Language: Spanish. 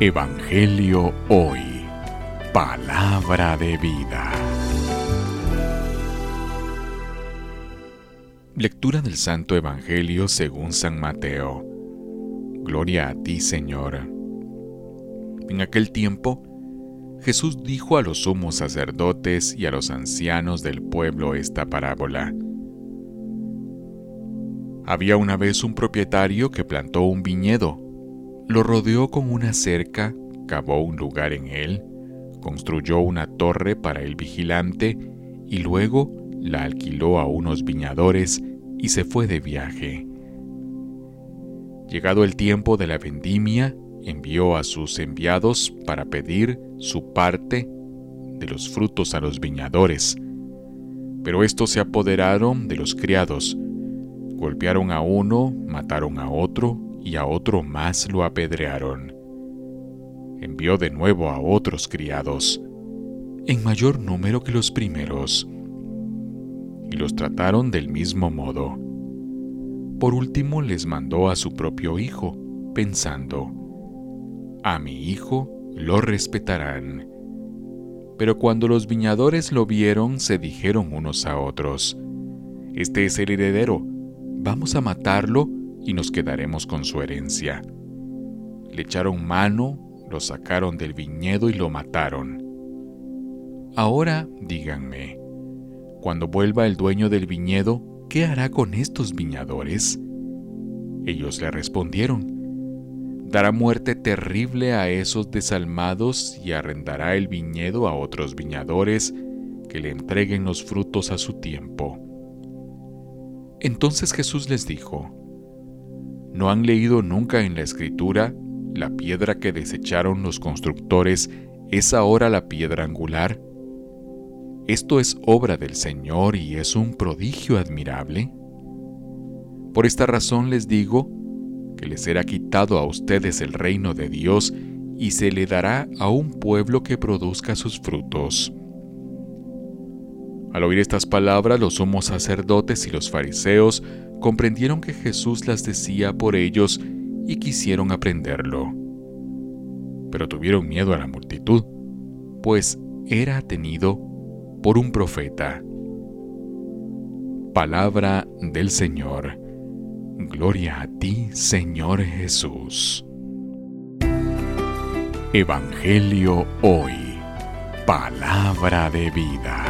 Evangelio Hoy. Palabra de vida. Lectura del Santo Evangelio según San Mateo. Gloria a ti, Señor. En aquel tiempo, Jesús dijo a los sumos sacerdotes y a los ancianos del pueblo esta parábola. Había una vez un propietario que plantó un viñedo lo rodeó con una cerca, cavó un lugar en él, construyó una torre para el vigilante y luego la alquiló a unos viñadores y se fue de viaje. Llegado el tiempo de la vendimia, envió a sus enviados para pedir su parte de los frutos a los viñadores. Pero estos se apoderaron de los criados, golpearon a uno, mataron a otro y a otro más lo apedrearon. Envió de nuevo a otros criados, en mayor número que los primeros, y los trataron del mismo modo. Por último les mandó a su propio hijo, pensando, a mi hijo lo respetarán. Pero cuando los viñadores lo vieron, se dijeron unos a otros, Este es el heredero, vamos a matarlo y nos quedaremos con su herencia. Le echaron mano, lo sacaron del viñedo y lo mataron. Ahora díganme, cuando vuelva el dueño del viñedo, ¿qué hará con estos viñadores? Ellos le respondieron, dará muerte terrible a esos desalmados y arrendará el viñedo a otros viñadores que le entreguen los frutos a su tiempo. Entonces Jesús les dijo, ¿No han leído nunca en la escritura la piedra que desecharon los constructores es ahora la piedra angular? Esto es obra del Señor y es un prodigio admirable. Por esta razón les digo que les será quitado a ustedes el reino de Dios y se le dará a un pueblo que produzca sus frutos. Al oír estas palabras, los sumos sacerdotes y los fariseos comprendieron que Jesús las decía por ellos y quisieron aprenderlo. Pero tuvieron miedo a la multitud, pues era tenido por un profeta. Palabra del Señor. Gloria a ti, Señor Jesús. Evangelio hoy. Palabra de vida.